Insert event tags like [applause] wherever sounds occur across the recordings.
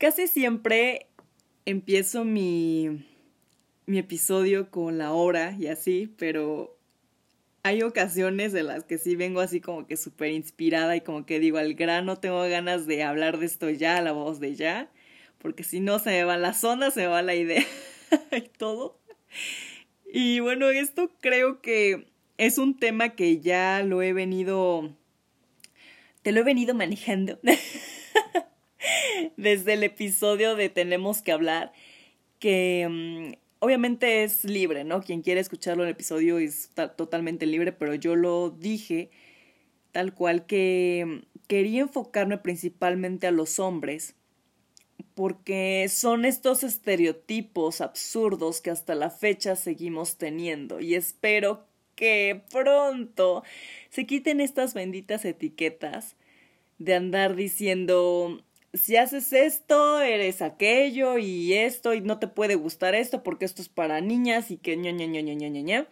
Casi siempre empiezo mi, mi episodio con la hora y así, pero hay ocasiones en las que sí vengo así como que súper inspirada y como que digo al grano, tengo ganas de hablar de esto ya, la voz de ya, porque si no se me va la zona, se me va la idea [laughs] y todo. Y bueno, esto creo que es un tema que ya lo he venido, te lo he venido manejando [laughs] desde el episodio de Tenemos que hablar, que mm, obviamente es libre, ¿no? Quien quiere escucharlo en el episodio es totalmente libre, pero yo lo dije tal cual que mm, quería enfocarme principalmente a los hombres, porque son estos estereotipos absurdos que hasta la fecha seguimos teniendo y espero que pronto se quiten estas benditas etiquetas de andar diciendo si haces esto, eres aquello y esto y no te puede gustar esto porque esto es para niñas y que ña ña ña ña ña ña.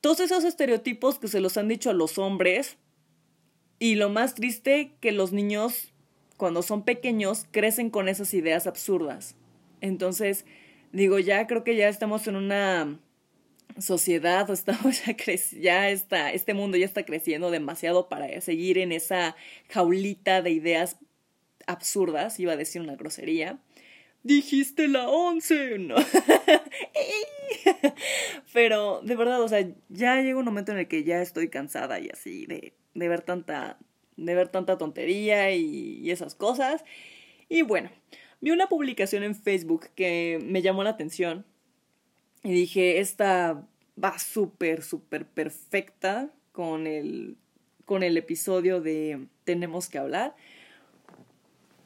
Todos esos estereotipos que se los han dicho a los hombres y lo más triste que los niños cuando son pequeños crecen con esas ideas absurdas. Entonces, digo, ya creo que ya estamos en una sociedad o estamos ya ya está este mundo ya está creciendo demasiado para seguir en esa jaulita de ideas absurdas, iba a decir una grosería. Dijiste la once, ¿no? [laughs] Pero de verdad, o sea, ya llega un momento en el que ya estoy cansada y así de, de ver tanta, de ver tanta tontería y, esas cosas. Y bueno, vi una publicación en Facebook que me llamó la atención y dije, esta va súper, súper perfecta con el, con el episodio de Tenemos que hablar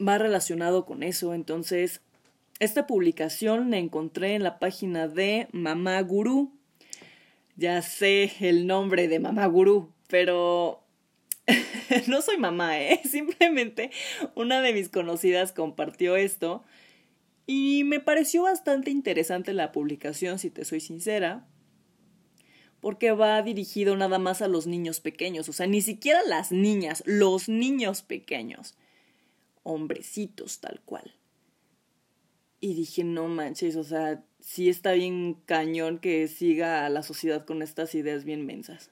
va relacionado con eso. Entonces, esta publicación la encontré en la página de Mamá Gurú. Ya sé el nombre de Mamá Gurú, pero [laughs] no soy mamá, ¿eh? [laughs] Simplemente una de mis conocidas compartió esto y me pareció bastante interesante la publicación, si te soy sincera, porque va dirigido nada más a los niños pequeños, o sea, ni siquiera las niñas, los niños pequeños hombrecitos tal cual. Y dije, no manches, o sea, sí está bien cañón que siga a la sociedad con estas ideas bien mensas.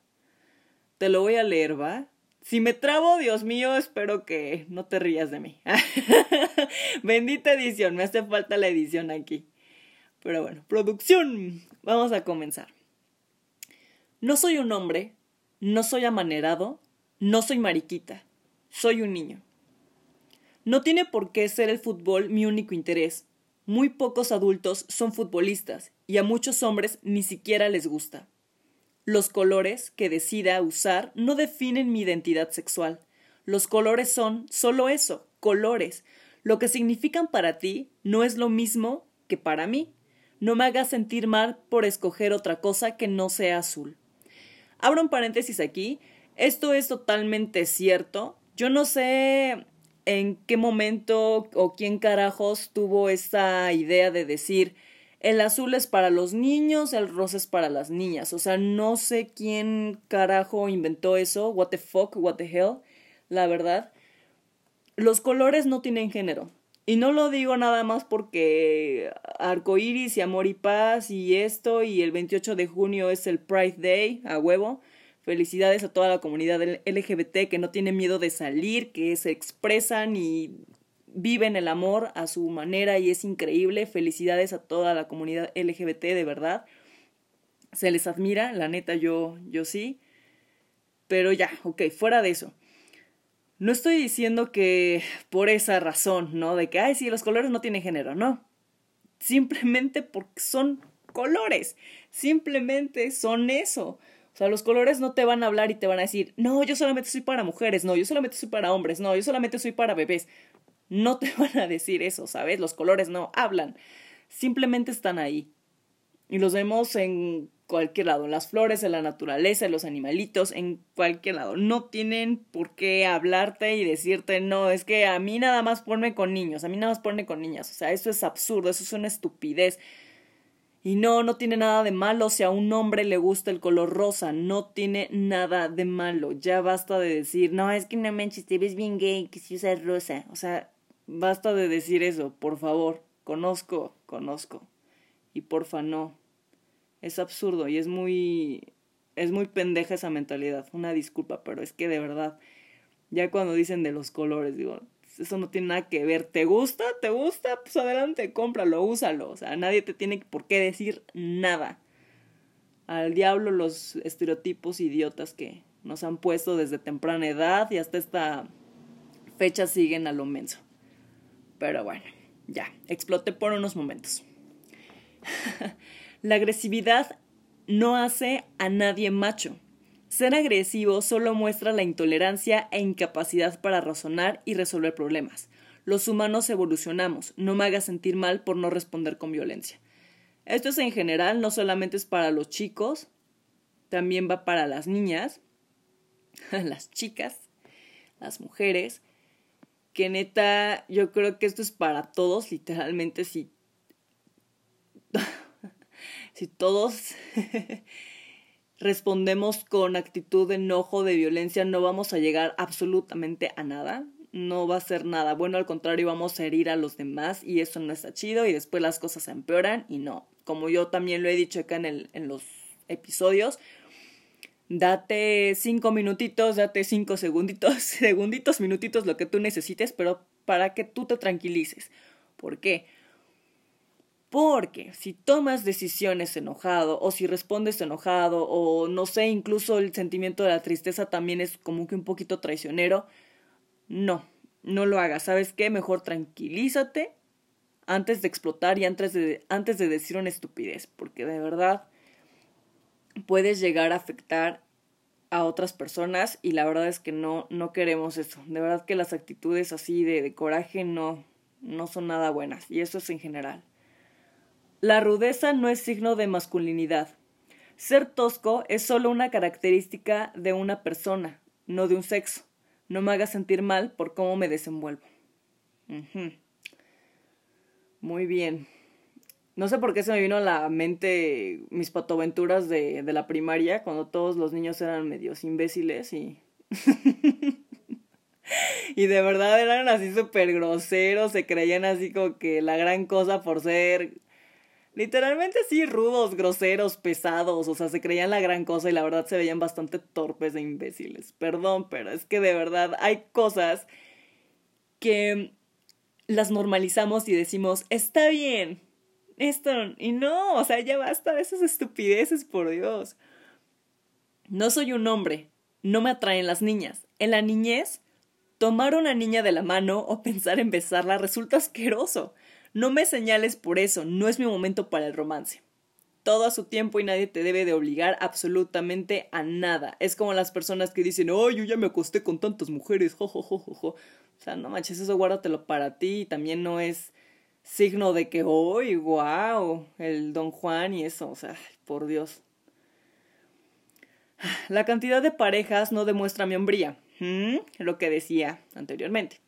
Te lo voy a leer, ¿va? Si me trabo, Dios mío, espero que no te rías de mí. [laughs] Bendita edición, me hace falta la edición aquí. Pero bueno, producción. Vamos a comenzar. No soy un hombre, no soy amanerado, no soy mariquita, soy un niño. No tiene por qué ser el fútbol mi único interés. Muy pocos adultos son futbolistas y a muchos hombres ni siquiera les gusta. Los colores que decida usar no definen mi identidad sexual. Los colores son solo eso, colores. Lo que significan para ti no es lo mismo que para mí. No me hagas sentir mal por escoger otra cosa que no sea azul. Abro un paréntesis aquí. Esto es totalmente cierto. Yo no sé en qué momento o quién carajos tuvo esa idea de decir el azul es para los niños, el rosa es para las niñas. O sea, no sé quién carajo inventó eso. What the fuck, what the hell. La verdad. Los colores no tienen género. Y no lo digo nada más porque arcoíris y amor y paz y esto y el 28 de junio es el Pride Day, a huevo. Felicidades a toda la comunidad LGBT que no tiene miedo de salir, que se expresan y viven el amor a su manera y es increíble. Felicidades a toda la comunidad LGBT, de verdad. Se les admira, la neta yo, yo sí. Pero ya, ok, fuera de eso. No estoy diciendo que por esa razón, ¿no? De que, ay, sí, los colores no tienen género, no. Simplemente porque son colores. Simplemente son eso. O sea, los colores no te van a hablar y te van a decir, no, yo solamente soy para mujeres, no, yo solamente soy para hombres, no, yo solamente soy para bebés. No te [laughs] van a decir eso, ¿sabes? Los colores no hablan. Simplemente están ahí. Y los vemos en cualquier lado, en las flores, en la naturaleza, en los animalitos, en cualquier lado. No tienen por qué hablarte y decirte, no, es que a mí nada más ponme con niños, a mí nada más ponme con niñas. O sea, eso es absurdo, eso es una estupidez. Y no, no tiene nada de malo si a un hombre le gusta el color rosa, no tiene nada de malo. Ya basta de decir, no, es que no manches, te ves bien gay, que si usas rosa. O sea, basta de decir eso, por favor. Conozco, conozco. Y porfa, no. Es absurdo y es muy. Es muy pendeja esa mentalidad. Una disculpa, pero es que de verdad. Ya cuando dicen de los colores, digo, eso no tiene nada que ver. ¿Te gusta? ¿Te gusta? Pues adelante, cómpralo, úsalo. O sea, nadie te tiene por qué decir nada. Al diablo los estereotipos idiotas que nos han puesto desde temprana edad y hasta esta fecha siguen a lo menso. Pero bueno, ya, exploté por unos momentos. [laughs] La agresividad no hace a nadie macho. Ser agresivo solo muestra la intolerancia e incapacidad para razonar y resolver problemas. Los humanos evolucionamos, no me hagas sentir mal por no responder con violencia. Esto es en general, no solamente es para los chicos, también va para las niñas, [laughs] las chicas, las mujeres, que neta, yo creo que esto es para todos, literalmente, si, [laughs] si todos [laughs] respondemos con actitud de enojo, de violencia, no vamos a llegar absolutamente a nada. No va a ser nada bueno, al contrario, vamos a herir a los demás y eso no está chido y después las cosas se empeoran y no. Como yo también lo he dicho acá en, el, en los episodios, date cinco minutitos, date cinco segunditos, [laughs] segunditos, minutitos, lo que tú necesites, pero para que tú te tranquilices. ¿Por qué? Porque si tomas decisiones enojado o si respondes enojado o no sé, incluso el sentimiento de la tristeza también es como que un poquito traicionero, no, no lo hagas. ¿Sabes qué? Mejor tranquilízate antes de explotar y antes de, antes de decir una estupidez, porque de verdad puedes llegar a afectar a otras personas y la verdad es que no, no queremos eso. De verdad que las actitudes así de, de coraje no, no son nada buenas y eso es en general. La rudeza no es signo de masculinidad. Ser tosco es solo una característica de una persona, no de un sexo. No me haga sentir mal por cómo me desenvuelvo. Muy bien. No sé por qué se me vino a la mente mis patoaventuras de, de la primaria, cuando todos los niños eran medios imbéciles y... [laughs] y de verdad eran así súper groseros, se creían así como que la gran cosa por ser Literalmente sí, rudos, groseros, pesados, o sea, se creían la gran cosa y la verdad se veían bastante torpes e imbéciles. Perdón, pero es que de verdad hay cosas que las normalizamos y decimos, está bien, esto, y no, o sea, ya basta de esas estupideces, por Dios. No soy un hombre, no me atraen las niñas. En la niñez, tomar una niña de la mano o pensar en besarla resulta asqueroso. No me señales por eso, no es mi momento para el romance. Todo a su tiempo y nadie te debe de obligar absolutamente a nada. Es como las personas que dicen, oh, yo ya me acosté con tantas mujeres, jo, jo, jo, jo, O sea, no manches, eso guárdatelo para ti y también no es signo de que, oh, wow, el don Juan y eso, o sea, por Dios. La cantidad de parejas no demuestra mi hombría, lo que decía anteriormente.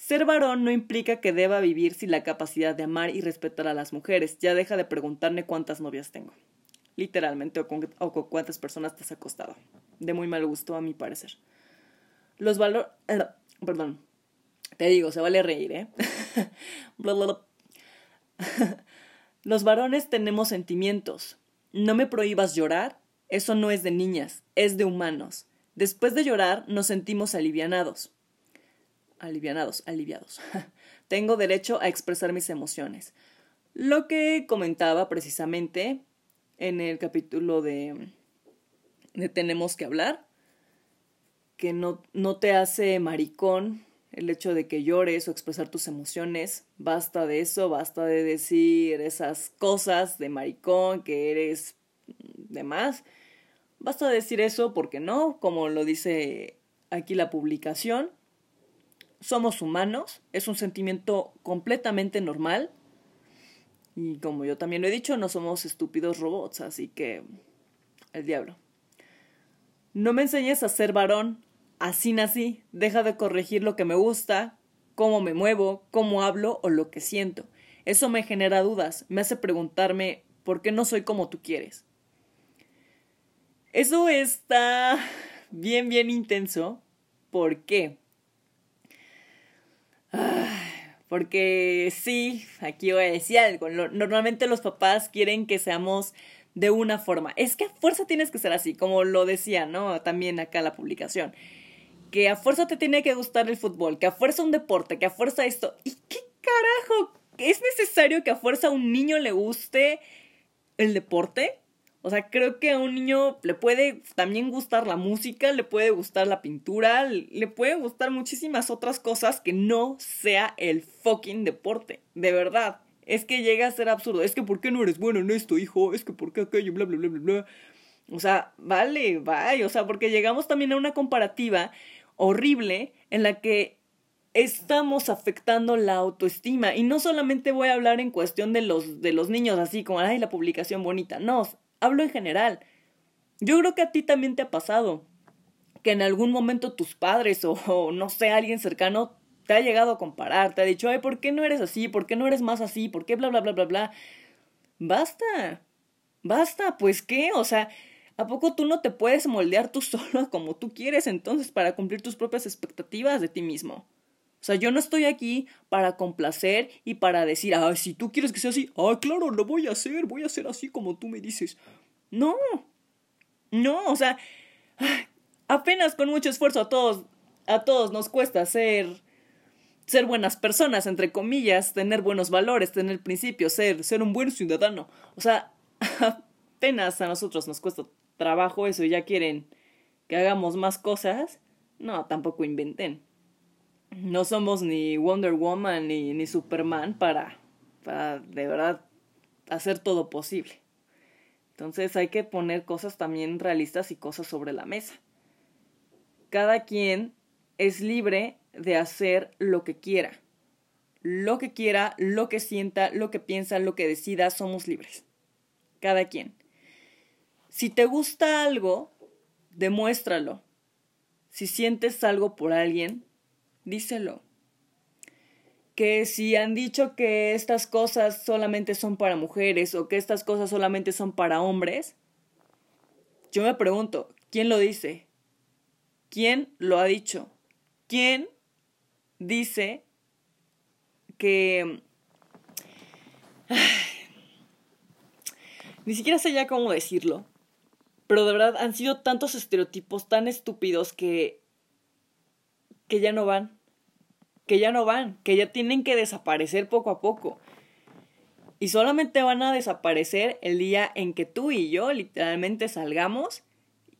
Ser varón no implica que deba vivir sin la capacidad de amar y respetar a las mujeres. Ya deja de preguntarme cuántas novias tengo. Literalmente, o con, cuántas personas te has acostado. De muy mal gusto, a mi parecer. Los valores... Eh, perdón. Te digo, se vale reír, ¿eh? [laughs] Los varones tenemos sentimientos. No me prohíbas llorar. Eso no es de niñas, es de humanos. Después de llorar, nos sentimos alivianados alivianados, aliviados. [laughs] Tengo derecho a expresar mis emociones. Lo que comentaba precisamente en el capítulo de, de Tenemos que hablar, que no, no te hace maricón el hecho de que llores o expresar tus emociones. Basta de eso, basta de decir esas cosas de maricón, que eres de más. Basta de decir eso porque no, como lo dice aquí la publicación, somos humanos, es un sentimiento completamente normal. Y como yo también lo he dicho, no somos estúpidos robots, así que el diablo. No me enseñes a ser varón, así nací, deja de corregir lo que me gusta, cómo me muevo, cómo hablo o lo que siento. Eso me genera dudas, me hace preguntarme por qué no soy como tú quieres. Eso está [laughs] bien, bien intenso. ¿Por qué? Porque sí, aquí voy a decir algo. Normalmente los papás quieren que seamos de una forma. Es que a fuerza tienes que ser así, como lo decía, ¿no? También acá la publicación. Que a fuerza te tiene que gustar el fútbol, que a fuerza un deporte, que a fuerza esto. ¿Y qué carajo? ¿Es necesario que a fuerza un niño le guste el deporte? O sea, creo que a un niño le puede también gustar la música, le puede gustar la pintura, le puede gustar muchísimas otras cosas que no sea el fucking deporte. De verdad. Es que llega a ser absurdo. Es que ¿por qué no eres bueno en esto, hijo? Es que ¿por qué aquello? Bla, bla, bla, bla, bla. O sea, vale, vaya. O sea, porque llegamos también a una comparativa horrible en la que estamos afectando la autoestima. Y no solamente voy a hablar en cuestión de los, de los niños, así como, ay, la publicación bonita. No, hablo en general. Yo creo que a ti también te ha pasado que en algún momento tus padres o, no sé, alguien cercano te ha llegado a comparar, te ha dicho, ay, ¿por qué no eres así? ¿Por qué no eres más así? ¿Por qué bla, bla, bla, bla, bla? Basta, basta, pues qué, o sea, ¿a poco tú no te puedes moldear tú [laughs] solo como tú quieres entonces para cumplir tus propias expectativas de ti mismo? O sea, yo no estoy aquí para complacer y para decir, ay, si tú quieres que sea así, ah, claro, lo voy a hacer, voy a hacer así como tú me dices. No, no, o sea, apenas con mucho esfuerzo a todos, a todos nos cuesta ser, ser buenas personas, entre comillas, tener buenos valores, tener principios, ser, ser un buen ciudadano. O sea, [laughs] apenas a nosotros nos cuesta trabajo eso y ya quieren que hagamos más cosas. No, tampoco inventen no somos ni Wonder Woman ni, ni Superman para, para de verdad hacer todo posible. Entonces hay que poner cosas también realistas y cosas sobre la mesa. Cada quien es libre de hacer lo que quiera. Lo que quiera, lo que sienta, lo que piensa, lo que decida, somos libres. Cada quien. Si te gusta algo, demuéstralo. Si sientes algo por alguien, díselo. Que si han dicho que estas cosas solamente son para mujeres o que estas cosas solamente son para hombres, yo me pregunto, ¿quién lo dice? ¿Quién lo ha dicho? ¿Quién dice que... [sighs] Ni siquiera sé ya cómo decirlo. Pero de verdad han sido tantos estereotipos tan estúpidos que que ya no van, que ya no van, que ya tienen que desaparecer poco a poco. Y solamente van a desaparecer el día en que tú y yo literalmente salgamos,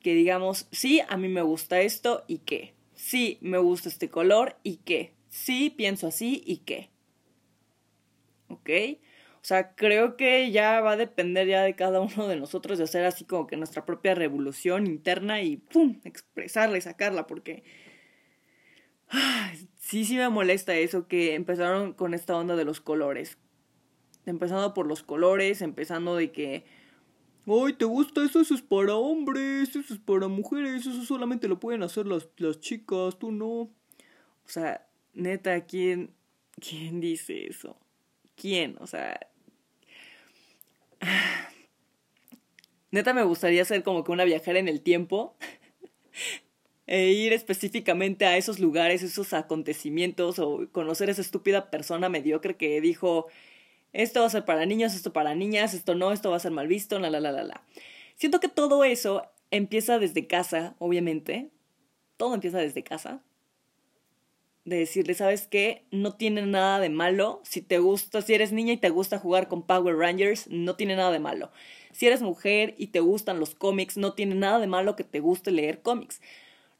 que digamos, sí, a mí me gusta esto y qué, sí, me gusta este color y qué, sí, pienso así y qué. ¿Ok? O sea, creo que ya va a depender ya de cada uno de nosotros de hacer así como que nuestra propia revolución interna y ¡pum! expresarla y sacarla, porque Sí, sí me molesta eso que empezaron con esta onda de los colores. Empezando por los colores, empezando de que... Ay, ¿te gusta eso? Eso es para hombres, eso es para mujeres, eso solamente lo pueden hacer las, las chicas, tú no. O sea, neta, ¿quién, ¿quién dice eso? ¿Quién? O sea... [sighs] Neta me gustaría ser como que una viajera en el tiempo [laughs] e ir específicamente a esos lugares, esos acontecimientos o conocer a esa estúpida persona mediocre que dijo esto va a ser para niños, esto para niñas, esto no, esto va a ser mal visto, la la la la la. Siento que todo eso empieza desde casa, obviamente. Todo empieza desde casa. De decirle, ¿sabes qué? No tiene nada de malo. Si te gusta, si eres niña y te gusta jugar con Power Rangers, no tiene nada de malo. Si eres mujer y te gustan los cómics, no tiene nada de malo que te guste leer cómics.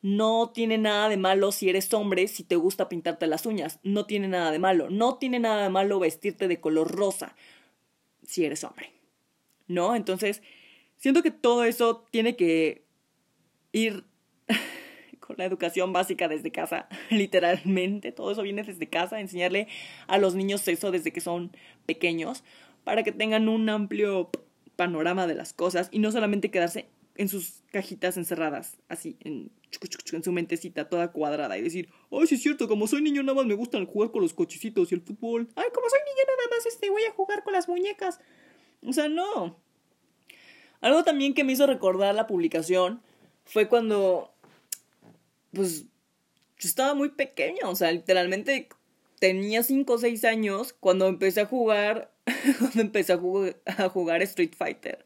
No tiene nada de malo si eres hombre, si te gusta pintarte las uñas. No tiene nada de malo. No tiene nada de malo vestirte de color rosa si eres hombre. ¿No? Entonces, siento que todo eso tiene que ir [laughs] con la educación básica desde casa, [laughs] literalmente. Todo eso viene desde casa, enseñarle a los niños eso desde que son pequeños, para que tengan un amplio panorama de las cosas y no solamente quedarse en sus cajitas encerradas, así, en, su mentecita toda cuadrada y decir, ay, sí es cierto, como soy niño nada más me gusta jugar con los cochecitos y el fútbol. Ay, como soy niño nada más este, voy a jugar con las muñecas. O sea, no. Algo también que me hizo recordar la publicación fue cuando, pues, yo estaba muy pequeño, o sea, literalmente tenía 5 o 6 años cuando empecé a jugar, [laughs] cuando empecé a a jugar Street Fighter.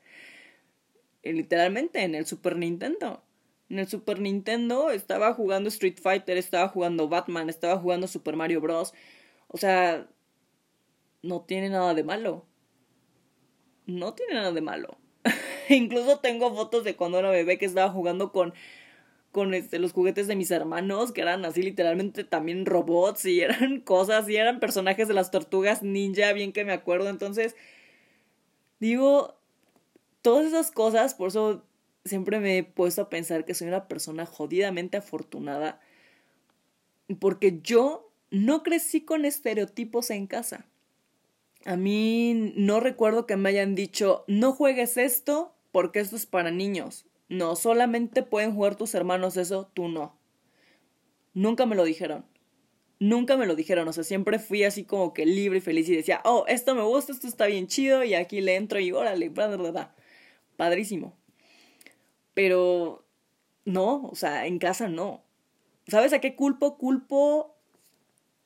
Literalmente en el Super Nintendo. En el Super Nintendo estaba jugando Street Fighter, estaba jugando Batman, estaba jugando Super Mario Bros. O sea, no tiene nada de malo. No tiene nada de malo. [laughs] Incluso tengo fotos de cuando era bebé que estaba jugando con con este, los juguetes de mis hermanos, que eran así literalmente también robots y [laughs] eran cosas y eran personajes de las tortugas ninja, bien que me acuerdo. Entonces, digo, todas esas cosas, por eso siempre me he puesto a pensar que soy una persona jodidamente afortunada, porque yo no crecí con estereotipos en casa. A mí no recuerdo que me hayan dicho, no juegues esto porque esto es para niños. No, solamente pueden jugar tus hermanos eso, tú no. Nunca me lo dijeron. Nunca me lo dijeron, o sea, siempre fui así como que libre y feliz y decía, oh, esto me gusta, esto está bien chido y aquí le entro y órale, bla, bla, bla. Padrísimo. Pero no, o sea, en casa no. ¿Sabes a qué culpo? Culpo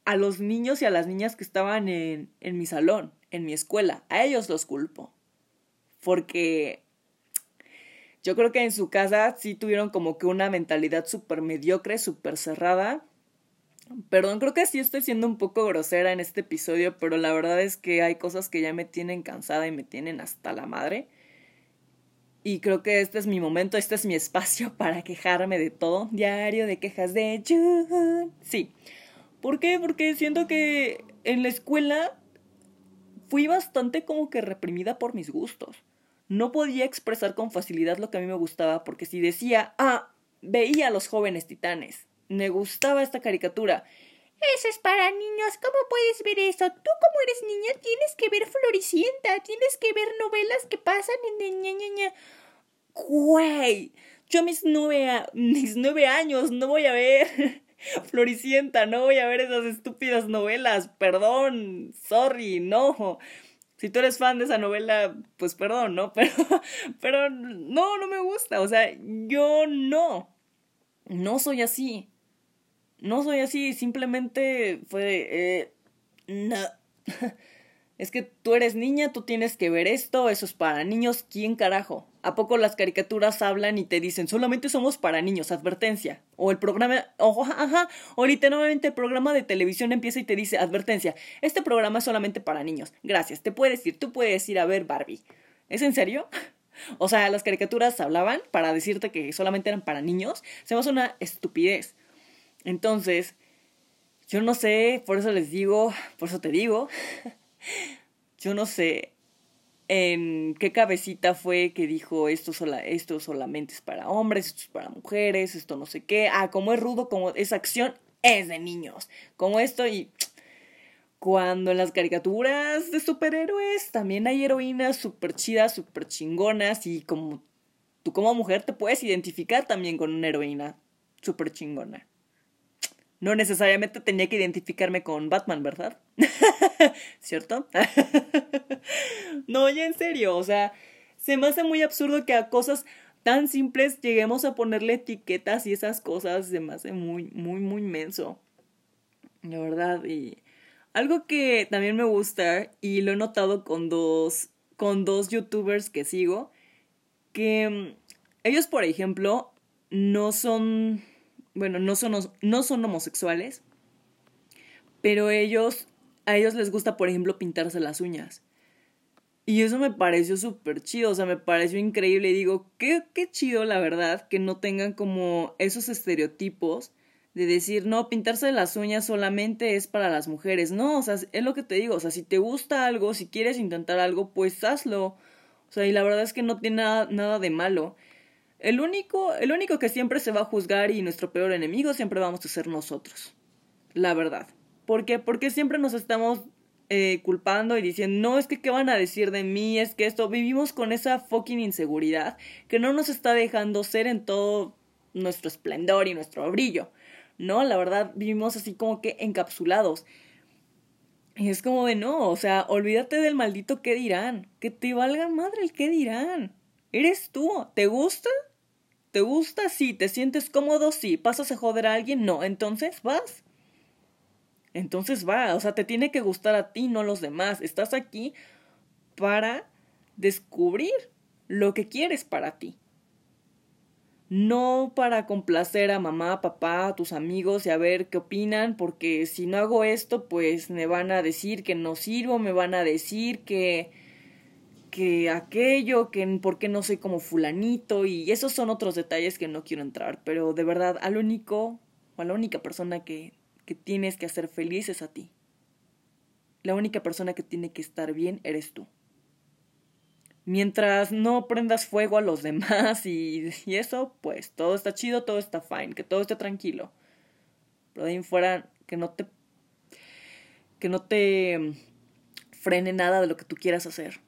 a los niños y a las niñas que estaban en, en mi salón, en mi escuela. A ellos los culpo. Porque yo creo que en su casa sí tuvieron como que una mentalidad súper mediocre, súper cerrada. Perdón, creo que sí estoy siendo un poco grosera en este episodio, pero la verdad es que hay cosas que ya me tienen cansada y me tienen hasta la madre. Y creo que este es mi momento, este es mi espacio [laughs] para quejarme de todo. Diario de quejas de June. Sí. ¿Por qué? Porque siento que en la escuela fui bastante como que reprimida por mis gustos no podía expresar con facilidad lo que a mí me gustaba porque si decía, ah, veía a los jóvenes titanes, me gustaba esta caricatura. Eso es para niños, ¿cómo puedes ver eso? Tú como eres niña tienes que ver Floricienta, tienes que ver novelas que pasan en. Güey, yo mis nueve, mis nueve años no voy a ver [laughs] Floricienta, no voy a ver esas estúpidas novelas, perdón, sorry, no si tú eres fan de esa novela, pues perdón, ¿no? [laughs] Pero, pero no, no me gusta. O sea, yo no. No soy así. No soy así. Simplemente fue. Eh, no. [laughs] es que tú eres niña, tú tienes que ver esto, eso es para niños, ¿quién carajo? ¿A poco las caricaturas hablan y te dicen solamente somos para niños, advertencia? O el programa, ojo, ajá, o literalmente el programa de televisión empieza y te dice advertencia, este programa es solamente para niños. Gracias, te puedes ir, tú puedes ir a ver Barbie. ¿Es en serio? [laughs] O sea, las caricaturas hablaban para decirte que solamente eran para niños. Se me hace una estupidez. Entonces, yo no sé, por eso les digo, por eso te digo, [laughs] yo no sé en qué cabecita fue que dijo esto, sola, esto solamente es para hombres, esto es para mujeres, esto no sé qué. Ah, como es rudo, como es acción, es de niños. Como esto y... Cuando en las caricaturas de superhéroes también hay heroínas súper chidas, súper chingonas y como tú como mujer te puedes identificar también con una heroína súper chingona. No necesariamente tenía que identificarme con Batman, ¿verdad? [laughs] ¿Cierto? [laughs] no, ya en serio, o sea, se me hace muy absurdo que a cosas tan simples lleguemos a ponerle etiquetas y esas cosas, se me hace muy, muy, muy menso. La verdad, y algo que también me gusta y lo he notado con dos, con dos youtubers que sigo, que mm, ellos, por ejemplo, no son bueno, no son, no son homosexuales, pero ellos, a ellos les gusta, por ejemplo, pintarse las uñas. Y eso me pareció súper chido, o sea, me pareció increíble y digo, qué, qué chido, la verdad, que no tengan como esos estereotipos de decir, no, pintarse las uñas solamente es para las mujeres. No, o sea, es lo que te digo, o sea, si te gusta algo, si quieres intentar algo, pues hazlo. O sea, y la verdad es que no tiene nada, nada de malo. El único, el único que siempre se va a juzgar y nuestro peor enemigo siempre vamos a ser nosotros. La verdad. ¿Por qué? Porque siempre nos estamos eh, culpando y diciendo, no, es que qué van a decir de mí, es que esto, vivimos con esa fucking inseguridad que no nos está dejando ser en todo nuestro esplendor y nuestro brillo. No, la verdad, vivimos así como que encapsulados. Y es como de no, o sea, olvídate del maldito qué dirán. Que te valga madre el qué dirán. Eres tú. ¿Te gusta? ¿Te gusta? Sí. ¿Te sientes cómodo? Sí. ¿Pasas a joder a alguien? No. Entonces, vas. Entonces va, o sea, te tiene que gustar a ti, no a los demás. Estás aquí para descubrir lo que quieres para ti. No para complacer a mamá, papá, a tus amigos y a ver qué opinan, porque si no hago esto, pues me van a decir que no sirvo, me van a decir que que aquello, que por qué no soy como fulanito y esos son otros detalles que no quiero entrar, pero de verdad al único o a la única persona que, que tienes que hacer feliz es a ti. La única persona que tiene que estar bien eres tú. Mientras no prendas fuego a los [laughs] demás y, y eso, pues todo está chido, todo está fine, que todo esté tranquilo. Pero de ahí fuera, que no te. que no te frene nada de lo que tú quieras hacer.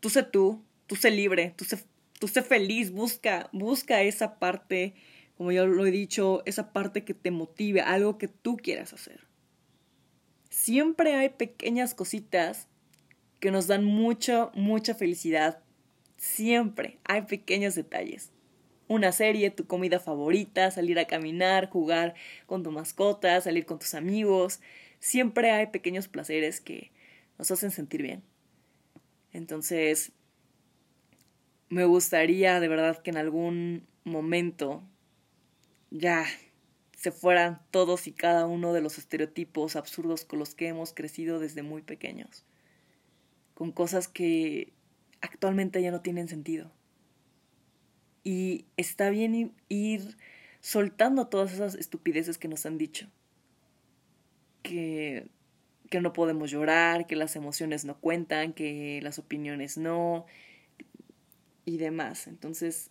Tú sé tú, tú sé libre, tú sé, tú sé feliz, busca, busca esa parte, como yo lo he dicho, esa parte que te motive, algo que tú quieras hacer. Siempre hay pequeñas cositas que nos dan mucha, mucha felicidad. Siempre hay pequeños detalles. Una serie, tu comida favorita, salir a caminar, jugar con tu mascota, salir con tus amigos. Siempre hay pequeños placeres que nos hacen sentir bien. Entonces, me gustaría de verdad que en algún momento ya se fueran todos y cada uno de los estereotipos absurdos con los que hemos crecido desde muy pequeños con cosas que actualmente ya no tienen sentido. Y está bien ir soltando todas esas estupideces que nos han dicho. Que, que no podemos llorar, que las emociones no cuentan, que las opiniones no, y demás. Entonces,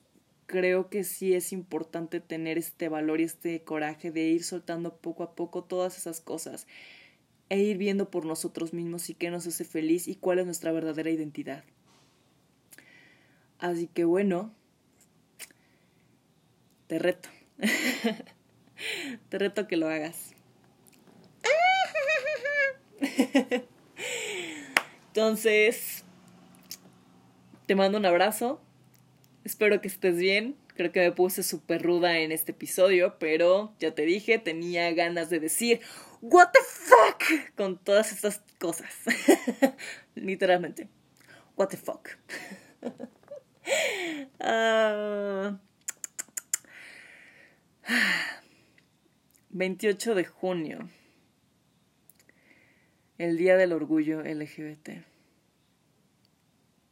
creo que sí es importante tener este valor y este coraje de ir soltando poco a poco todas esas cosas e ir viendo por nosotros mismos y qué nos hace feliz y cuál es nuestra verdadera identidad. Así que bueno, te reto. [laughs] te reto que lo hagas. [laughs] Entonces, te mando un abrazo. Espero que estés bien. Creo que me puse súper ruda en este episodio, pero ya te dije, tenía ganas de decir, ¿What the fuck? Con todas estas cosas. [laughs] Literalmente. What the fuck. [laughs] 28 de junio. El Día del Orgullo LGBT.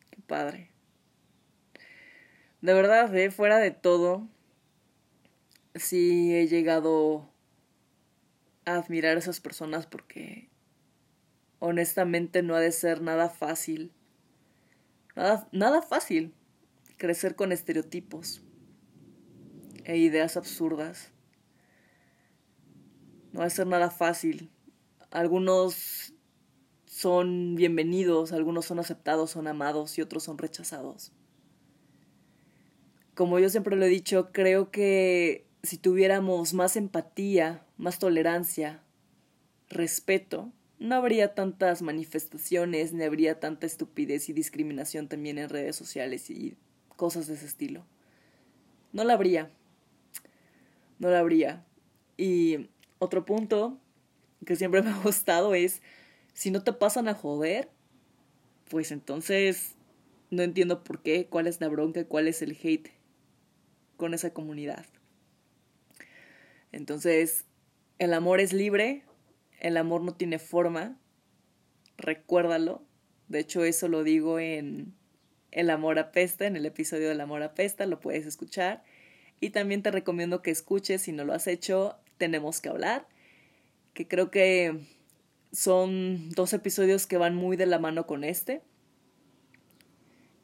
Qué padre de verdad, eh, fuera de todo, sí he llegado a admirar a esas personas porque honestamente no ha de ser nada fácil. Nada, nada fácil crecer con estereotipos e ideas absurdas. No ha de ser nada fácil. Algunos son bienvenidos, algunos son aceptados, son amados y otros son rechazados como yo siempre lo he dicho, creo que si tuviéramos más empatía, más tolerancia, respeto, no habría tantas manifestaciones, ni habría tanta estupidez y discriminación también en redes sociales y cosas de ese estilo. No la habría. No la habría. Y otro punto que siempre [laughs] me ha gustado es, si no te pasan a joder, pues entonces no entiendo por qué, cuál es la bronca, cuál es el hate con esa comunidad. Entonces, el amor es libre, el amor no tiene forma, recuérdalo. De hecho, eso lo digo en El amor apesta, en el episodio del amor apesta, lo puedes escuchar. Y también te recomiendo que escuches, si no lo has hecho, tenemos que hablar, que creo que son dos episodios que van muy de la mano con este.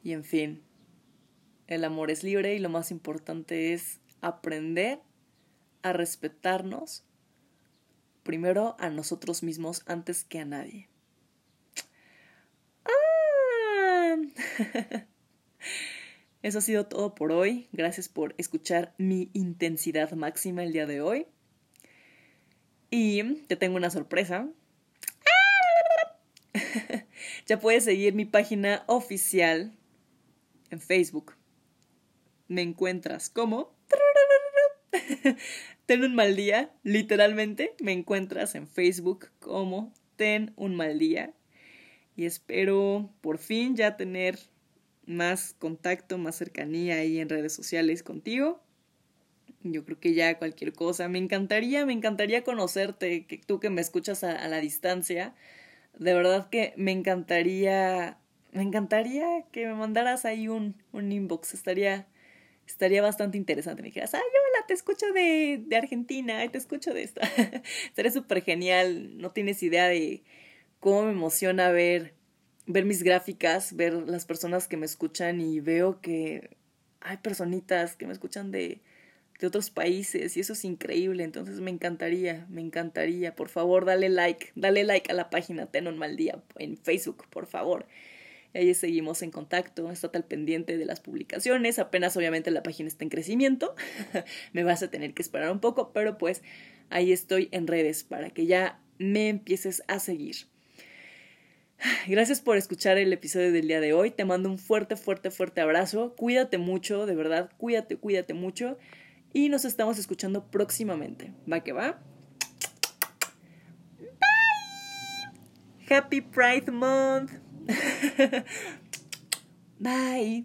Y en fin, el amor es libre y lo más importante es aprender a respetarnos primero a nosotros mismos antes que a nadie. Ah. [laughs] Eso ha sido todo por hoy. Gracias por escuchar mi intensidad máxima el día de hoy. Y te tengo una sorpresa. [laughs] ya puedes seguir mi página oficial en Facebook me encuentras como [laughs] Ten un mal día, literalmente me encuentras en Facebook como Ten un mal día. Y espero por fin ya tener más contacto, más cercanía ahí en redes sociales contigo. Yo creo que ya cualquier cosa. Me encantaría, me encantaría conocerte, que tú que me escuchas a, a la distancia. De verdad que me encantaría, me encantaría que me mandaras ahí un, un inbox. Estaría, estaría bastante interesante. Me dijeras, ay, hola, te escucho de, de Argentina, te escucho de esto. [laughs] Estaría súper genial. No tienes idea de cómo me emociona ver, ver mis gráficas, ver las personas que me escuchan y veo que hay personitas que me escuchan de, de otros países y eso es increíble. Entonces me encantaría, me encantaría. Por favor, dale like, dale like a la página Ten un mal día en Facebook, por favor. Ahí seguimos en contacto, está al pendiente de las publicaciones, apenas obviamente la página está en crecimiento, [laughs] me vas a tener que esperar un poco, pero pues ahí estoy en redes para que ya me empieces a seguir. Gracias por escuchar el episodio del día de hoy, te mando un fuerte, fuerte, fuerte abrazo, cuídate mucho, de verdad, cuídate, cuídate mucho y nos estamos escuchando próximamente. ¿Va que va? Bye. Happy Pride Month. [laughs] Bye.